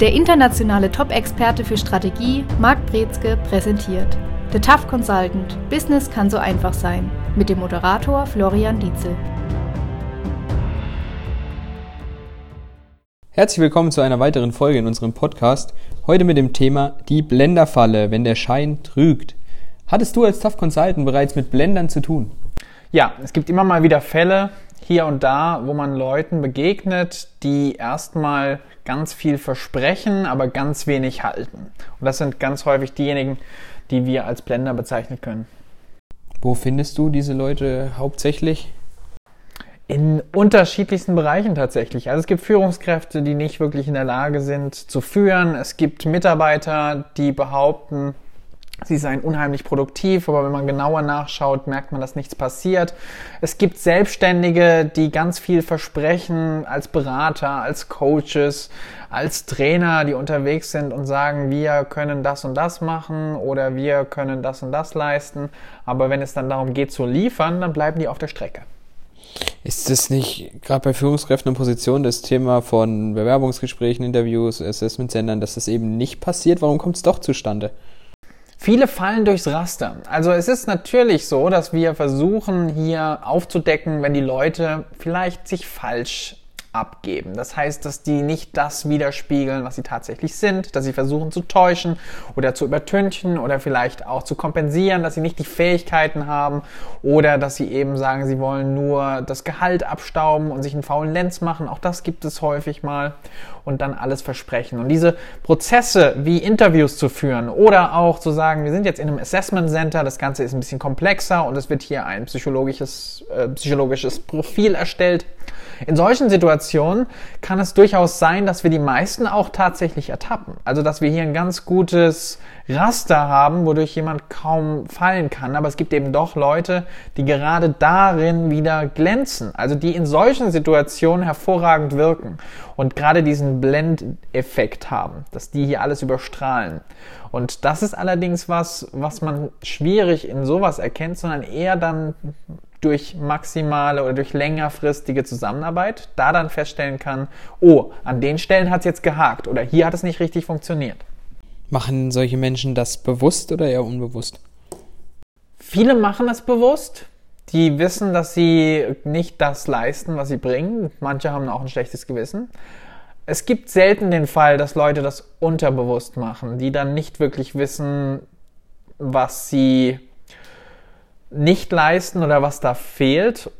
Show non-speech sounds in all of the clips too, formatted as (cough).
Der internationale Top-Experte für Strategie, Marc Brezke, präsentiert The Tough Consultant – Business kann so einfach sein mit dem Moderator Florian Dietzel. Herzlich willkommen zu einer weiteren Folge in unserem Podcast. Heute mit dem Thema die Blenderfalle, wenn der Schein trügt. Hattest du als Tough Consultant bereits mit Blendern zu tun? Ja, es gibt immer mal wieder Fälle hier und da, wo man Leuten begegnet, die erstmal ganz viel versprechen, aber ganz wenig halten. Und das sind ganz häufig diejenigen, die wir als Blender bezeichnen können. Wo findest du diese Leute hauptsächlich? In unterschiedlichsten Bereichen tatsächlich. Also es gibt Führungskräfte, die nicht wirklich in der Lage sind zu führen. Es gibt Mitarbeiter, die behaupten, Sie seien unheimlich produktiv, aber wenn man genauer nachschaut, merkt man, dass nichts passiert. Es gibt Selbstständige, die ganz viel versprechen als Berater, als Coaches, als Trainer, die unterwegs sind und sagen, wir können das und das machen oder wir können das und das leisten. Aber wenn es dann darum geht zu liefern, dann bleiben die auf der Strecke. Ist das nicht gerade bei Führungskräften und Positionen das Thema von Bewerbungsgesprächen, Interviews, Assessment-Sendern, dass das eben nicht passiert? Warum kommt es doch zustande? Viele fallen durchs Raster. Also es ist natürlich so, dass wir versuchen hier aufzudecken, wenn die Leute vielleicht sich falsch abgeben. Das heißt, dass die nicht das widerspiegeln, was sie tatsächlich sind, dass sie versuchen zu täuschen oder zu übertünchen oder vielleicht auch zu kompensieren, dass sie nicht die Fähigkeiten haben oder dass sie eben sagen, sie wollen nur das Gehalt abstauben und sich einen faulen Lenz machen. Auch das gibt es häufig mal und dann alles versprechen. Und diese Prozesse wie Interviews zu führen oder auch zu sagen, wir sind jetzt in einem Assessment Center, das Ganze ist ein bisschen komplexer und es wird hier ein psychologisches, äh, psychologisches Profil erstellt. In solchen Situationen kann es durchaus sein, dass wir die meisten auch tatsächlich ertappen. Also, dass wir hier ein ganz gutes Raster haben, wodurch jemand kaum fallen kann. Aber es gibt eben doch Leute, die gerade darin wieder glänzen. Also, die in solchen Situationen hervorragend wirken und gerade diesen Blendeffekt haben, dass die hier alles überstrahlen. Und das ist allerdings was, was man schwierig in sowas erkennt, sondern eher dann durch maximale oder durch längerfristige Zusammenarbeit da dann feststellen kann, oh, an den Stellen hat es jetzt gehakt oder hier hat es nicht richtig funktioniert. Machen solche Menschen das bewusst oder eher unbewusst? Viele machen es bewusst. Die wissen, dass sie nicht das leisten, was sie bringen. Manche haben auch ein schlechtes Gewissen. Es gibt selten den Fall, dass Leute das unterbewusst machen, die dann nicht wirklich wissen, was sie nicht leisten oder was da fehlt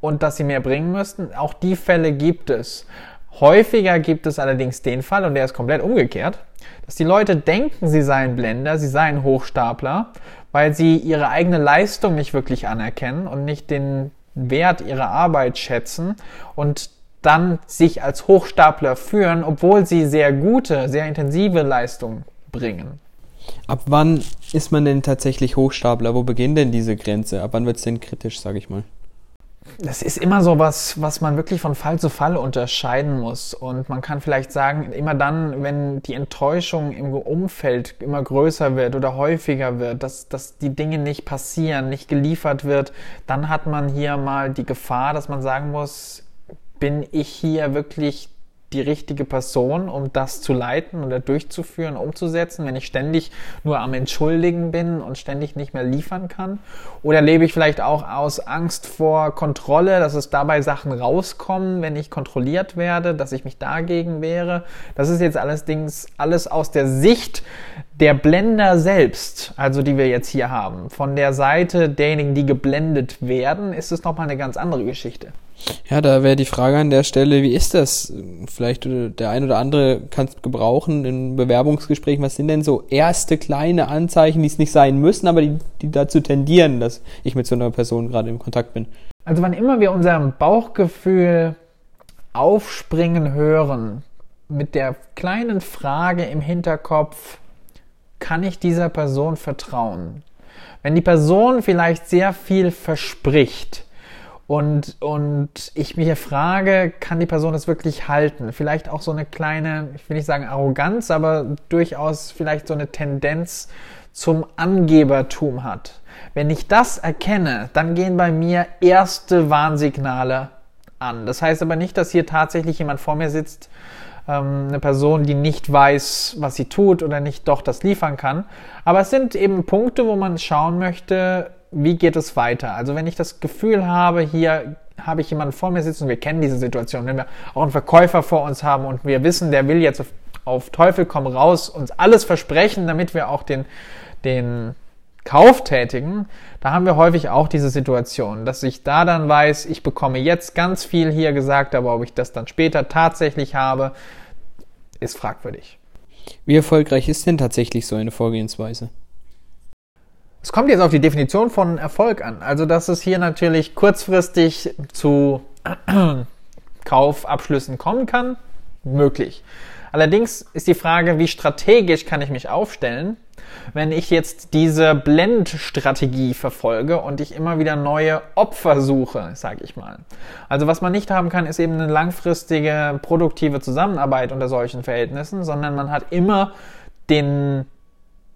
und dass sie mehr bringen müssten. Auch die Fälle gibt es. Häufiger gibt es allerdings den Fall, und der ist komplett umgekehrt, dass die Leute denken, sie seien Blender, sie seien Hochstapler, weil sie ihre eigene Leistung nicht wirklich anerkennen und nicht den Wert ihrer Arbeit schätzen und dann sich als Hochstapler führen, obwohl sie sehr gute, sehr intensive Leistung bringen. Ab wann ist man denn tatsächlich Hochstapler? Wo beginnt denn diese Grenze? Ab wann wird es denn kritisch, sage ich mal? Das ist immer so was, was man wirklich von Fall zu Fall unterscheiden muss. Und man kann vielleicht sagen, immer dann, wenn die Enttäuschung im Umfeld immer größer wird oder häufiger wird, dass, dass die Dinge nicht passieren, nicht geliefert wird, dann hat man hier mal die Gefahr, dass man sagen muss, bin ich hier wirklich die richtige Person, um das zu leiten oder durchzuführen, umzusetzen, wenn ich ständig nur am Entschuldigen bin und ständig nicht mehr liefern kann? Oder lebe ich vielleicht auch aus Angst vor Kontrolle, dass es dabei Sachen rauskommen, wenn ich kontrolliert werde, dass ich mich dagegen wehre? Das ist jetzt allerdings alles aus der Sicht der Blender selbst, also die wir jetzt hier haben. Von der Seite derjenigen, die geblendet werden, ist es nochmal eine ganz andere Geschichte. Ja, da wäre die Frage an der Stelle, wie ist das? Vielleicht der ein oder andere kann es gebrauchen in Bewerbungsgesprächen. Was sind denn so erste kleine Anzeichen, die es nicht sein müssen, aber die, die dazu tendieren, dass ich mit so einer Person gerade im Kontakt bin? Also wann immer wir unserem Bauchgefühl aufspringen hören, mit der kleinen Frage im Hinterkopf, kann ich dieser Person vertrauen? Wenn die Person vielleicht sehr viel verspricht, und, und ich mich frage, kann die Person das wirklich halten? Vielleicht auch so eine kleine, ich will nicht sagen Arroganz, aber durchaus vielleicht so eine Tendenz zum Angebertum hat. Wenn ich das erkenne, dann gehen bei mir erste Warnsignale an. Das heißt aber nicht, dass hier tatsächlich jemand vor mir sitzt, ähm, eine Person, die nicht weiß, was sie tut oder nicht doch das liefern kann. Aber es sind eben Punkte, wo man schauen möchte, wie geht es weiter. Also wenn ich das Gefühl habe, hier habe ich jemanden vor mir sitzen, wir kennen diese Situation, wenn wir auch einen Verkäufer vor uns haben und wir wissen, der will jetzt auf, auf Teufel komm raus uns alles versprechen, damit wir auch den, den Kauf tätigen, da haben wir häufig auch diese Situation, dass ich da dann weiß, ich bekomme jetzt ganz viel hier gesagt, aber ob ich das dann später tatsächlich habe, ist fragwürdig. Wie erfolgreich ist denn tatsächlich so eine Vorgehensweise? Es kommt jetzt auf die Definition von Erfolg an. Also, dass es hier natürlich kurzfristig zu (clears throat) Kaufabschlüssen kommen kann, möglich. Allerdings ist die Frage, wie strategisch kann ich mich aufstellen, wenn ich jetzt diese Blendstrategie verfolge und ich immer wieder neue Opfer suche, sage ich mal. Also was man nicht haben kann, ist eben eine langfristige produktive Zusammenarbeit unter solchen Verhältnissen, sondern man hat immer den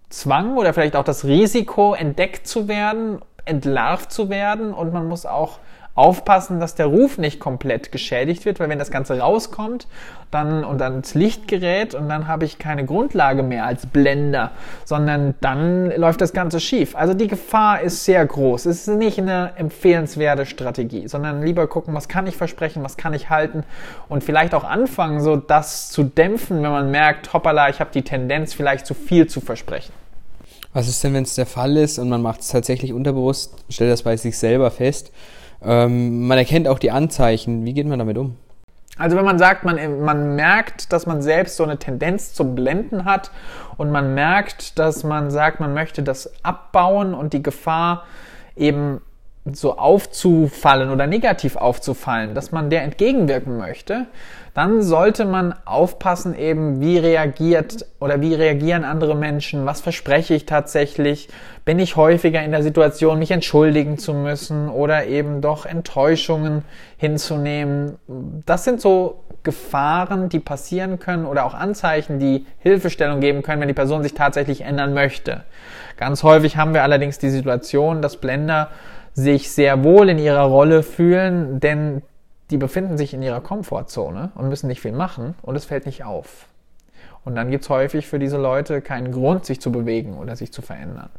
Zwang oder vielleicht auch das Risiko, entdeckt zu werden, entlarvt zu werden. Und man muss auch aufpassen, dass der Ruf nicht komplett geschädigt wird, weil wenn das Ganze rauskommt dann und dann ins Licht gerät und dann habe ich keine Grundlage mehr als Blender, sondern dann läuft das Ganze schief. Also die Gefahr ist sehr groß. Es ist nicht eine empfehlenswerte Strategie, sondern lieber gucken, was kann ich versprechen, was kann ich halten und vielleicht auch anfangen, so das zu dämpfen, wenn man merkt, hoppala, ich habe die Tendenz, vielleicht zu viel zu versprechen. Was ist denn, wenn es der Fall ist und man macht es tatsächlich unterbewusst, stellt das bei sich selber fest ähm, man erkennt auch die Anzeichen. Wie geht man damit um? Also wenn man sagt, man, man merkt, dass man selbst so eine Tendenz zum Blenden hat und man merkt, dass man sagt, man möchte das abbauen und die Gefahr eben so aufzufallen oder negativ aufzufallen, dass man der entgegenwirken möchte, dann sollte man aufpassen eben, wie reagiert oder wie reagieren andere Menschen, was verspreche ich tatsächlich, bin ich häufiger in der Situation, mich entschuldigen zu müssen oder eben doch Enttäuschungen hinzunehmen. Das sind so Gefahren, die passieren können oder auch Anzeichen, die Hilfestellung geben können, wenn die Person sich tatsächlich ändern möchte. Ganz häufig haben wir allerdings die Situation, dass Blender sich sehr wohl in ihrer Rolle fühlen, denn die befinden sich in ihrer Komfortzone und müssen nicht viel machen und es fällt nicht auf. Und dann gibt es häufig für diese Leute keinen Grund, sich zu bewegen oder sich zu verändern.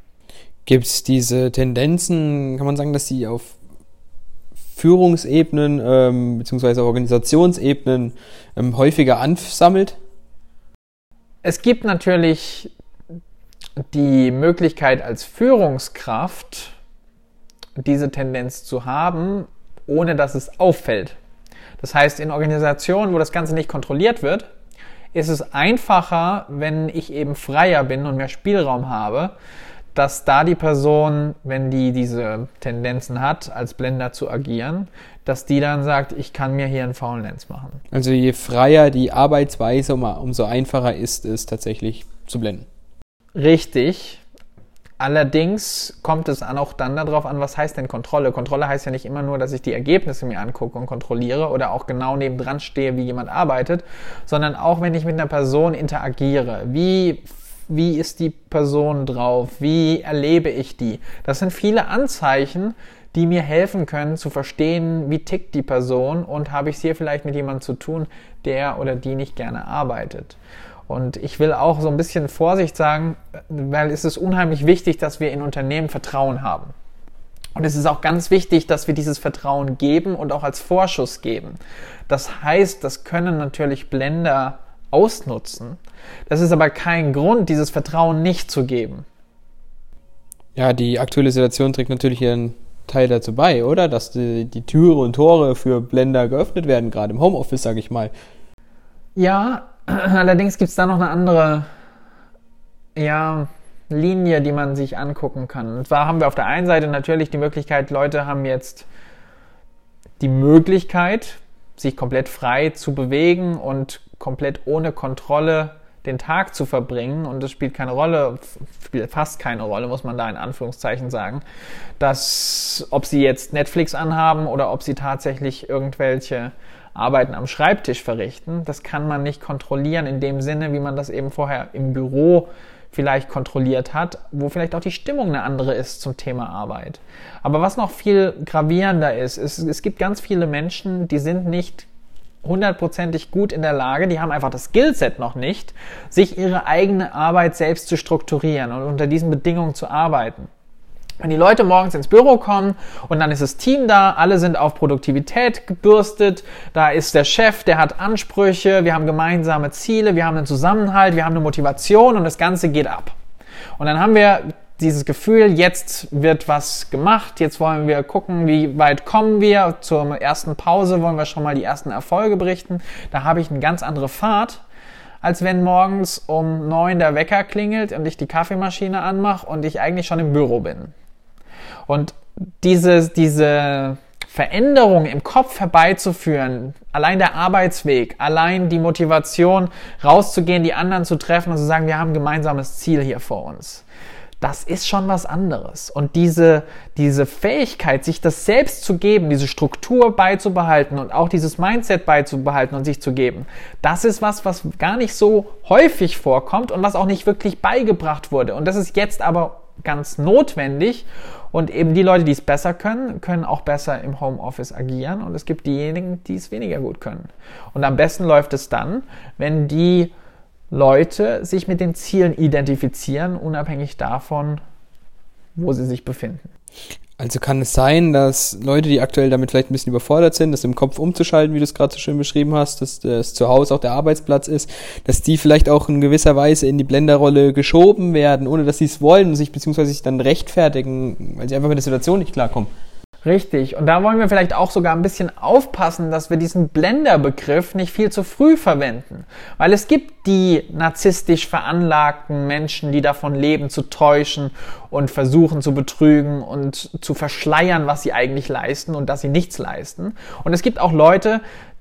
Gibt es diese Tendenzen, kann man sagen, dass sie auf Führungsebenen ähm, bzw. Organisationsebenen ähm, häufiger ansammelt? Es gibt natürlich die Möglichkeit als Führungskraft diese Tendenz zu haben, ohne dass es auffällt. Das heißt, in Organisationen, wo das Ganze nicht kontrolliert wird, ist es einfacher, wenn ich eben freier bin und mehr Spielraum habe, dass da die Person, wenn die diese Tendenzen hat, als Blender zu agieren, dass die dann sagt, ich kann mir hier einen Faulenz machen. Also je freier die Arbeitsweise, umso einfacher ist es tatsächlich zu blenden. Richtig. Allerdings kommt es auch dann darauf an, was heißt denn Kontrolle? Kontrolle heißt ja nicht immer nur, dass ich die Ergebnisse mir angucke und kontrolliere oder auch genau nebendran stehe, wie jemand arbeitet, sondern auch, wenn ich mit einer Person interagiere. Wie, wie ist die Person drauf? Wie erlebe ich die? Das sind viele Anzeichen, die mir helfen können zu verstehen, wie tickt die Person und habe ich es hier vielleicht mit jemandem zu tun, der oder die nicht gerne arbeitet. Und ich will auch so ein bisschen Vorsicht sagen, weil es ist unheimlich wichtig, dass wir in Unternehmen Vertrauen haben. Und es ist auch ganz wichtig, dass wir dieses Vertrauen geben und auch als Vorschuss geben. Das heißt, das können natürlich Blender ausnutzen. Das ist aber kein Grund, dieses Vertrauen nicht zu geben. Ja, die aktuelle Situation trägt natürlich ihren Teil dazu bei, oder? Dass die, die Türe und Tore für Blender geöffnet werden, gerade im Homeoffice, sage ich mal. Ja, (clears throat) Allerdings gibt es da noch eine andere ja, Linie, die man sich angucken kann. Und zwar haben wir auf der einen Seite natürlich die Möglichkeit, Leute haben jetzt die Möglichkeit, sich komplett frei zu bewegen und komplett ohne Kontrolle den Tag zu verbringen. Und es spielt keine Rolle, spielt fast keine Rolle, muss man da in Anführungszeichen sagen, dass ob sie jetzt Netflix anhaben oder ob sie tatsächlich irgendwelche Arbeiten am Schreibtisch verrichten. Das kann man nicht kontrollieren in dem Sinne, wie man das eben vorher im Büro vielleicht kontrolliert hat, wo vielleicht auch die Stimmung eine andere ist zum Thema Arbeit. Aber was noch viel gravierender ist, ist, es gibt ganz viele Menschen, die sind nicht hundertprozentig gut in der Lage, die haben einfach das Skillset noch nicht, sich ihre eigene Arbeit selbst zu strukturieren und unter diesen Bedingungen zu arbeiten. Wenn die Leute morgens ins Büro kommen und dann ist das Team da, alle sind auf Produktivität gebürstet, da ist der Chef, der hat Ansprüche, wir haben gemeinsame Ziele, wir haben einen Zusammenhalt, wir haben eine Motivation und das Ganze geht ab. Und dann haben wir dieses Gefühl, jetzt wird was gemacht, jetzt wollen wir gucken, wie weit kommen wir. Zur ersten Pause wollen wir schon mal die ersten Erfolge berichten. Da habe ich eine ganz andere Fahrt, als wenn morgens um neun der Wecker klingelt und ich die Kaffeemaschine anmache und ich eigentlich schon im Büro bin. Und diese, diese Veränderung im Kopf herbeizuführen, allein der Arbeitsweg, allein die Motivation, rauszugehen, die anderen zu treffen und zu sagen, wir haben ein gemeinsames Ziel hier vor uns das ist schon was anderes. Und diese, diese Fähigkeit, sich das selbst zu geben, diese Struktur beizubehalten und auch dieses Mindset beizubehalten und sich zu geben, das ist was, was gar nicht so häufig vorkommt und was auch nicht wirklich beigebracht wurde. Und das ist jetzt aber ganz notwendig. Und eben die Leute, die es besser können, können auch besser im Homeoffice agieren. Und es gibt diejenigen, die es weniger gut können. Und am besten läuft es dann, wenn die Leute sich mit den Zielen identifizieren, unabhängig davon, wo sie sich befinden. Also kann es sein, dass Leute, die aktuell damit vielleicht ein bisschen überfordert sind, das im Kopf umzuschalten, wie du es gerade so schön beschrieben hast, dass das zu Hause auch der Arbeitsplatz ist, dass die vielleicht auch in gewisser Weise in die Blenderrolle geschoben werden, ohne dass sie es wollen und sich beziehungsweise sich dann rechtfertigen, weil sie einfach mit der Situation nicht klarkommen. Richtig. Und da wollen wir vielleicht auch sogar ein bisschen aufpassen, dass wir diesen Blender-Begriff nicht viel zu früh verwenden. Weil es gibt die narzisstisch veranlagten Menschen, die davon leben, zu täuschen und versuchen zu betrügen und zu verschleiern, was sie eigentlich leisten und dass sie nichts leisten. Und es gibt auch Leute,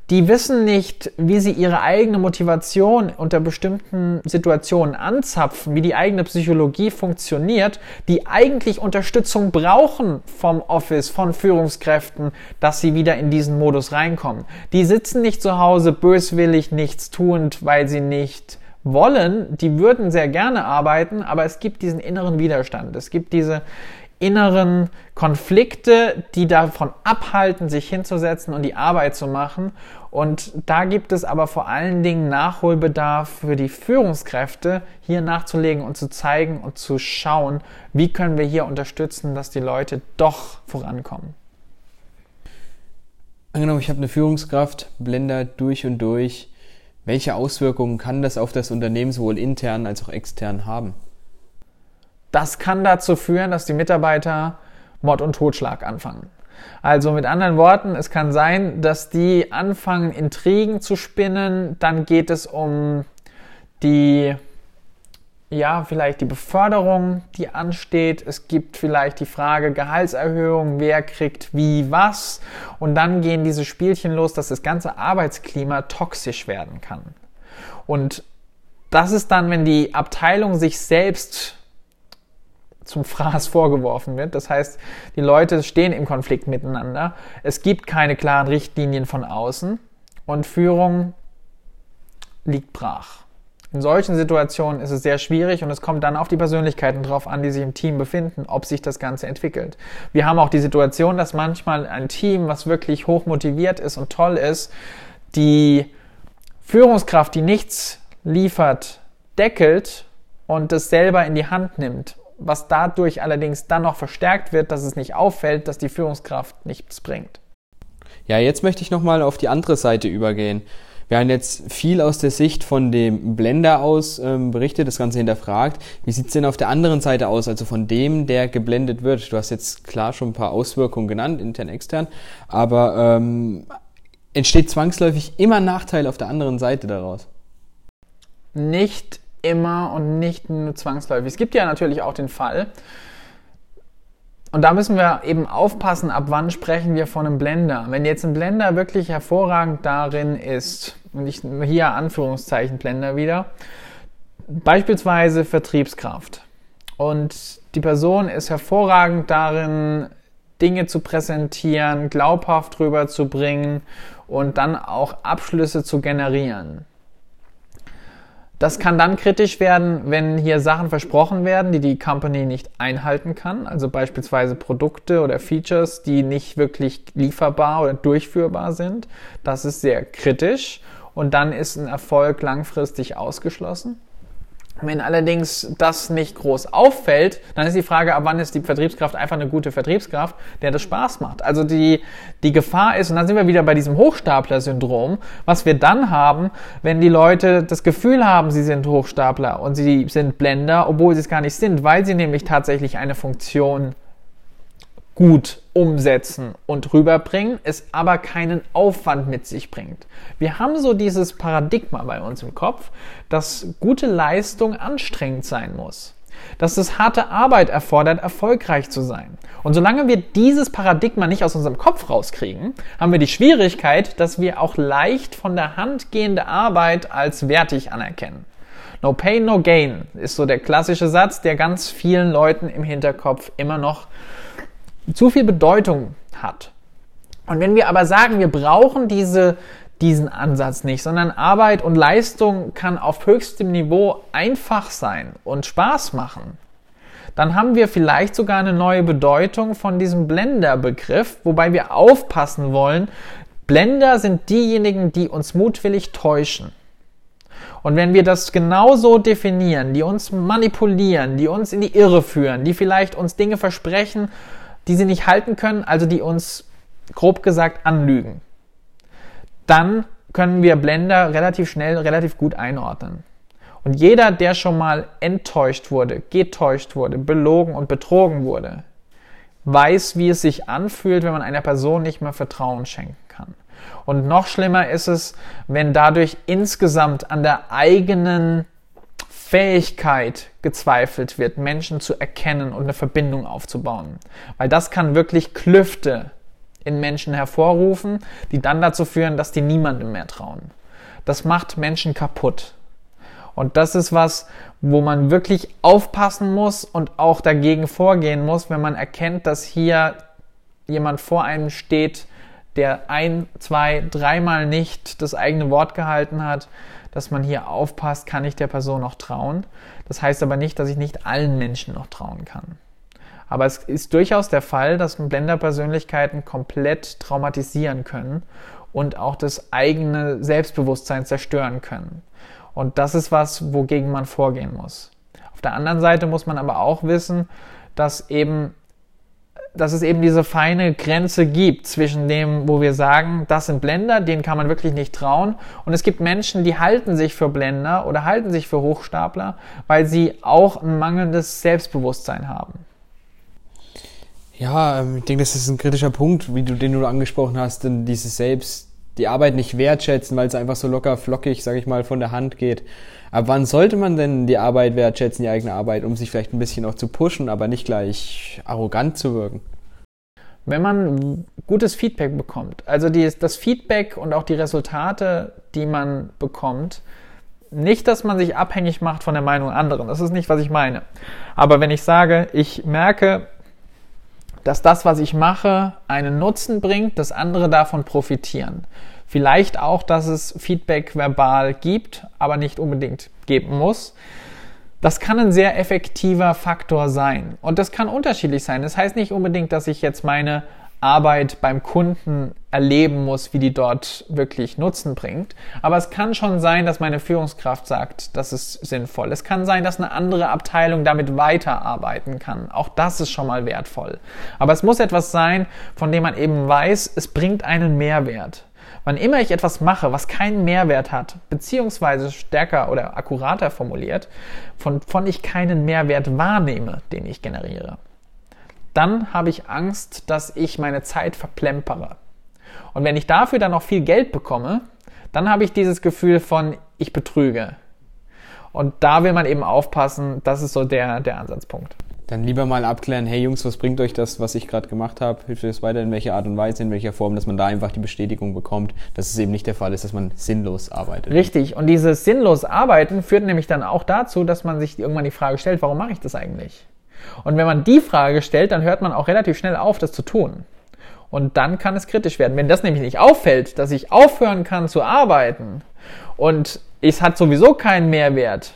die wissen nicht, wie sie ihre eigene Motivation unter bestimmten Situationen anzapfen, wie die eigene Psychologie funktioniert, die eigentlich Unterstützung brauchen vom Office, von Führungskräften, dass sie wieder in diesen Modus reinkommen. Die sitzen nicht zu Hause böswillig nichts tuend, weil sie nicht wollen, die würden sehr gerne arbeiten, aber es gibt diesen inneren Widerstand. Es gibt diese inneren Konflikte, die davon abhalten, sich hinzusetzen und die Arbeit zu machen. Und da gibt es aber vor allen Dingen Nachholbedarf für die Führungskräfte, hier nachzulegen und zu zeigen und zu schauen, wie können wir hier unterstützen, dass die Leute doch vorankommen. Angenommen, ich habe eine Führungskraft, Blender durch und durch. Welche Auswirkungen kann das auf das Unternehmen sowohl intern als auch extern haben? Das kann dazu führen, dass die Mitarbeiter Mord und Totschlag anfangen. Also mit anderen Worten, es kann sein, dass die anfangen, Intrigen zu spinnen. Dann geht es um die, ja, vielleicht die Beförderung, die ansteht. Es gibt vielleicht die Frage Gehaltserhöhung, wer kriegt wie was. Und dann gehen diese Spielchen los, dass das ganze Arbeitsklima toxisch werden kann. Und das ist dann, wenn die Abteilung sich selbst zum Fraß (laughs) vorgeworfen wird. Das heißt, die Leute stehen im Konflikt miteinander. Es gibt keine klaren Richtlinien von außen und Führung liegt brach. In solchen Situationen ist es sehr schwierig und es kommt dann auf die Persönlichkeiten drauf an, die sich im Team befinden, ob sich das Ganze entwickelt. Wir haben auch die Situation, dass manchmal ein Team, was wirklich hoch motiviert ist und toll ist, die Führungskraft, die nichts liefert, deckelt und das selber in die Hand nimmt was dadurch allerdings dann noch verstärkt wird, dass es nicht auffällt, dass die Führungskraft nichts bringt. Ja, jetzt möchte ich nochmal auf die andere Seite übergehen. Wir haben jetzt viel aus der Sicht von dem Blender aus ähm, berichtet, das Ganze hinterfragt. Wie sieht's denn auf der anderen Seite aus, also von dem, der geblendet wird? Du hast jetzt klar schon ein paar Auswirkungen genannt, intern, extern, aber ähm, entsteht zwangsläufig immer Nachteil auf der anderen Seite daraus? Nicht immer und nicht nur zwangsläufig. Es gibt ja natürlich auch den Fall, und da müssen wir eben aufpassen, ab wann sprechen wir von einem Blender. Wenn jetzt ein Blender wirklich hervorragend darin ist, und ich hier Anführungszeichen Blender wieder, beispielsweise Vertriebskraft. Und die Person ist hervorragend darin, Dinge zu präsentieren, glaubhaft rüberzubringen und dann auch Abschlüsse zu generieren Das kann dann kritisch werden, wenn hier Sachen versprochen werden, die die Company nicht einhalten kann. Also beispielsweise Produkte oder Features, die nicht wirklich lieferbar oder durchführbar sind. Das ist sehr kritisch und dann ist ein Erfolg langfristig ausgeschlossen. Wenn allerdings das nicht groß auffällt, dann ist die Frage, ab wann ist die Vertriebskraft einfach eine gute Vertriebskraft, der das Spaß macht. Also die, die Gefahr ist, und dann sind wir wieder bei diesem Hochstapler-Syndrom, was wir dann haben, wenn die Leute das Gefühl haben, sie sind Hochstapler und sie sind Blender, obwohl sie es gar nicht sind, weil sie nämlich tatsächlich eine Funktion gut umsetzen und rüberbringen, es aber keinen Aufwand mit sich bringt. Wir haben so dieses Paradigma bei uns im Kopf, dass gute Leistung anstrengend sein muss. Dass es harte Arbeit erfordert, erfolgreich zu sein. Und solange wir dieses Paradigma nicht aus unserem Kopf rauskriegen, haben wir die Schwierigkeit, dass wir auch leicht von der Hand gehende Arbeit als wertig anerkennen. No pain, no gain ist so der klassische Satz, der ganz vielen Leuten im Hinterkopf immer noch zu viel Bedeutung hat. Und wenn wir aber sagen, wir brauchen diese, diesen Ansatz nicht, sondern Arbeit und Leistung kann auf höchstem Niveau einfach sein und Spaß machen, dann haben wir vielleicht sogar eine neue Bedeutung von diesem Blender-Begriff, wobei wir aufpassen wollen. Blender sind diejenigen, die uns mutwillig täuschen. Und wenn wir das genauso definieren, die uns manipulieren, die uns in die Irre führen, die vielleicht uns Dinge versprechen, die sie nicht halten können, also die uns grob gesagt anlügen. Dann können wir Blender relativ schnell, relativ gut einordnen. Und jeder, der schon mal enttäuscht wurde, getäuscht wurde, belogen und betrogen wurde, weiß, wie es sich anfühlt, wenn man einer Person nicht mehr Vertrauen schenken kann. Und noch schlimmer ist es, wenn dadurch insgesamt an der eigenen Fähigkeit gezweifelt wird, Menschen zu erkennen und eine Verbindung aufzubauen. Weil das kann wirklich Klüfte in Menschen hervorrufen, die dann dazu führen, dass die niemandem mehr trauen. Das macht Menschen kaputt. Und das ist was, wo man wirklich aufpassen muss und auch dagegen vorgehen muss, wenn man erkennt, dass hier jemand vor einem steht, der ein, zwei, dreimal nicht das eigene Wort gehalten hat, dass man hier aufpasst, kann ich der Person noch trauen. Das heißt aber nicht, dass ich nicht allen Menschen noch trauen kann. Aber es ist durchaus der Fall, dass Blender-Persönlichkeiten komplett traumatisieren können und auch das eigene Selbstbewusstsein zerstören können. Und das ist was, wogegen man vorgehen muss. Auf der anderen Seite muss man aber auch wissen, dass eben dass es eben diese feine Grenze gibt zwischen dem, wo wir sagen, das sind Blender, denen kann man wirklich nicht trauen. Und es gibt Menschen, die halten sich für Blender oder halten sich für Hochstapler, weil sie auch ein mangelndes Selbstbewusstsein haben. Ja, ähm, ich denke, das ist ein kritischer Punkt, wie du, den du angesprochen hast, denn dieses Selbst, die Arbeit nicht wertschätzen, weil es einfach so locker flockig, sag ich mal, von der Hand geht. Ab wann sollte man denn die Arbeit wertschätzen, die eigene Arbeit, um sich vielleicht ein bisschen auch zu pushen, aber nicht gleich arrogant zu wirken? Wenn man gutes Feedback bekommt, also die, das Feedback und auch die Resultate, die man bekommt, nicht, dass man sich abhängig macht von der Meinung anderen, das ist nicht, was ich meine. Aber wenn ich sage, ich merke, dass das, was ich mache, einen Nutzen bringt, dass andere davon profitieren, Vielleicht auch, dass es Feedback verbal gibt, aber nicht unbedingt geben muss. Das kann ein sehr effektiver Faktor sein. Und das kann unterschiedlich sein. Das heißt nicht unbedingt, dass ich jetzt meine Arbeit beim Kunden erleben muss, wie die dort wirklich Nutzen bringt. Aber es kann schon sein, dass meine Führungskraft sagt, das ist sinnvoll. Es kann sein, dass eine andere Abteilung damit weiterarbeiten kann. Auch das ist schon mal wertvoll. Aber es muss etwas sein, von dem man eben weiß, es bringt einen Mehrwert. Wann immer ich etwas mache, was keinen Mehrwert hat, beziehungsweise stärker oder akkurater formuliert, von, von ich keinen Mehrwert wahrnehme, den ich generiere, dann habe ich Angst, dass ich meine Zeit verplempere. Und wenn ich dafür dann noch viel Geld bekomme, dann habe ich dieses Gefühl von, ich betrüge. Und da will man eben aufpassen, das ist so der, der Ansatzpunkt dann lieber mal abklären, hey Jungs, was bringt euch das, was ich gerade gemacht habe? Hilft euch das weiter, in welcher Art und Weise, in welcher Form, dass man da einfach die Bestätigung bekommt, dass es eben nicht der Fall ist, dass man sinnlos arbeitet. Richtig. Und dieses sinnlos Arbeiten führt nämlich dann auch dazu, dass man sich irgendwann die Frage stellt, warum mache ich das eigentlich? Und wenn man die Frage stellt, dann hört man auch relativ schnell auf, das zu tun. Und dann kann es kritisch werden. Wenn das nämlich nicht auffällt, dass ich aufhören kann zu arbeiten und es hat sowieso keinen Mehrwert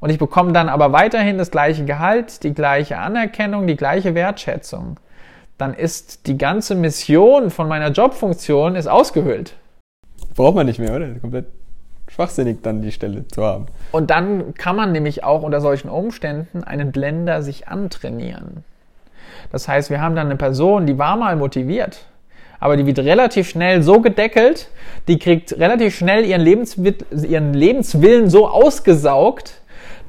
und ich bekomme dann aber weiterhin das gleiche Gehalt, die gleiche Anerkennung, die gleiche Wertschätzung, dann ist die ganze Mission von meiner Jobfunktion ist ausgehöhlt. Braucht man nicht mehr, oder? Komplett schwachsinnig dann die Stelle zu haben. Und dann kann man nämlich auch unter solchen Umständen einen Blender sich antrainieren. Das heißt, wir haben dann eine Person, die war mal motiviert, aber die wird relativ schnell so gedeckelt, die kriegt relativ schnell ihren, Lebenswi ihren Lebenswillen so ausgesaugt,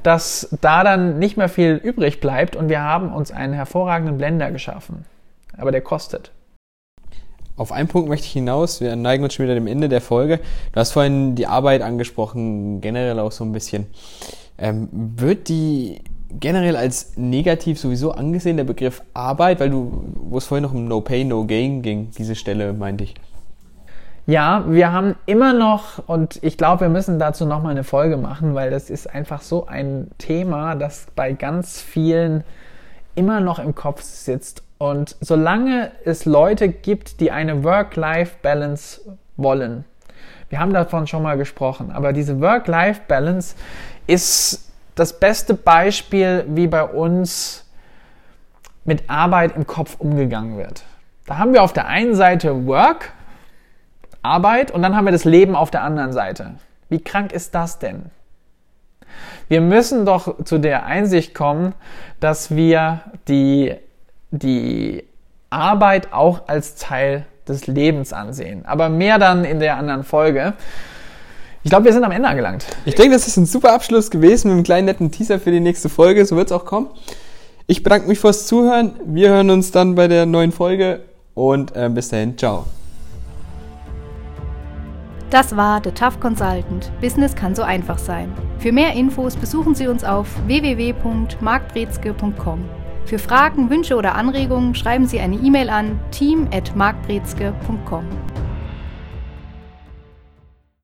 dass da dann nicht mehr viel übrig bleibt und wir haben uns einen hervorragenden Blender geschaffen. Aber der kostet. Auf einen Punkt möchte ich hinaus. Wir neigen uns schon wieder dem Ende der Folge. Du hast vorhin die Arbeit angesprochen, generell auch so ein bisschen. Ähm, wird die generell als negativ sowieso angesehen, der Begriff Arbeit, weil du, wo es vorhin noch um No Pay, No Gain ging, diese Stelle meinte ich. Ja, wir haben immer noch, und ich glaube, wir müssen dazu nochmal eine Folge machen, weil das ist einfach so ein Thema, das bei ganz vielen immer noch im Kopf sitzt und solange es Leute gibt, die eine Work-Life-Balance wollen, wir haben davon schon mal gesprochen, aber diese Work-Life-Balance ist das beste Beispiel, wie bei uns mit Arbeit im Kopf umgegangen wird. Da haben wir auf der einen Seite Work, Arbeit, und dann haben wir das Leben auf der anderen Seite. Wie krank ist das denn? Wir müssen doch zu der Einsicht kommen, dass wir die die Arbeit auch als Teil des Lebens ansehen. Aber mehr dann in der anderen Folge. Ich glaube, wir sind am Ende angelangt. Ich denke, das ist ein super Abschluss gewesen mit einem kleinen netten Teaser für die nächste Folge. So wird es auch kommen. Ich bedanke mich fürs Zuhören. Wir hören uns dann bei der neuen Folge und äh, bis dahin, ciao. Das war The Tough Consultant. Business kann so einfach sein. Für mehr Infos besuchen Sie uns auf www.markbrezke.com. Für Fragen, Wünsche oder Anregungen schreiben Sie eine E-Mail an team@markbrezke.com.